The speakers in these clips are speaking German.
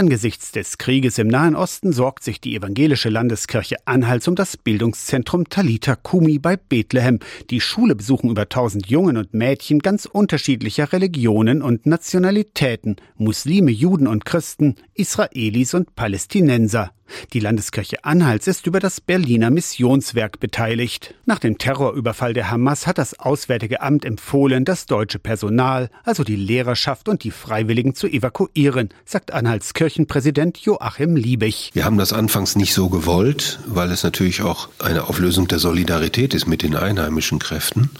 Angesichts des Krieges im Nahen Osten sorgt sich die evangelische Landeskirche Anhalts um das Bildungszentrum Talita Kumi bei Bethlehem. Die Schule besuchen über 1000 Jungen und Mädchen ganz unterschiedlicher Religionen und Nationalitäten, Muslime, Juden und Christen, Israelis und Palästinenser. Die Landeskirche Anhalts ist über das Berliner Missionswerk beteiligt. Nach dem Terrorüberfall der Hamas hat das Auswärtige Amt empfohlen, das deutsche Personal, also die Lehrerschaft und die Freiwilligen zu evakuieren, sagt Anhalts Kirchenpräsident Joachim Liebig. Wir haben das anfangs nicht so gewollt, weil es natürlich auch eine Auflösung der Solidarität ist mit den einheimischen Kräften.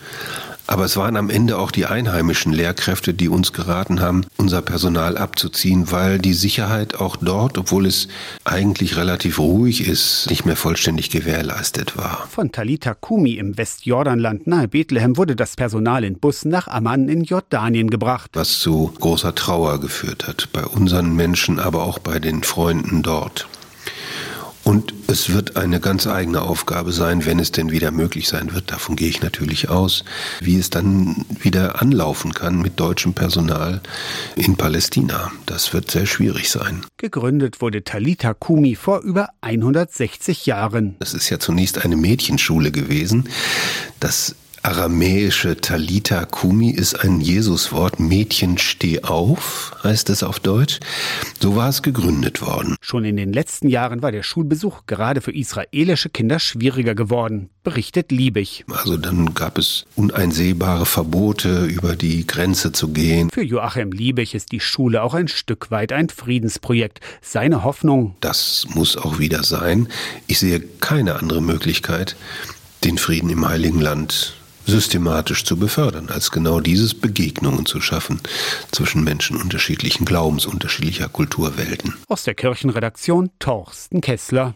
Aber es waren am Ende auch die einheimischen Lehrkräfte, die uns geraten haben, unser Personal abzuziehen, weil die Sicherheit auch dort, obwohl es eigentlich relativ ruhig ist, nicht mehr vollständig gewährleistet war. Von Talita Kumi im Westjordanland nahe Bethlehem wurde das Personal in Bussen nach Amman in Jordanien gebracht. Was zu großer Trauer geführt hat, bei unseren Menschen, aber auch bei den Freunden dort. Und es wird eine ganz eigene Aufgabe sein, wenn es denn wieder möglich sein wird, davon gehe ich natürlich aus, wie es dann wieder anlaufen kann mit deutschem Personal in Palästina. Das wird sehr schwierig sein. Gegründet wurde Talita Kumi vor über 160 Jahren. Es ist ja zunächst eine Mädchenschule gewesen. Das aramäische Talita Kumi ist ein Jesuswort. Mädchen steh auf, heißt es auf Deutsch. So war es gegründet worden. Schon in den letzten Jahren war der Schulbesuch gerade für israelische Kinder schwieriger geworden, berichtet Liebig. Also dann gab es uneinsehbare Verbote, über die Grenze zu gehen. Für Joachim Liebig ist die Schule auch ein Stück weit ein Friedensprojekt. Seine Hoffnung. Das muss auch wieder sein. Ich sehe keine andere Möglichkeit, den Frieden im Heiligen Land systematisch zu befördern, als genau dieses Begegnungen zu schaffen zwischen Menschen unterschiedlichen Glaubens, unterschiedlicher Kulturwelten. Aus der Kirchenredaktion Torsten Kessler.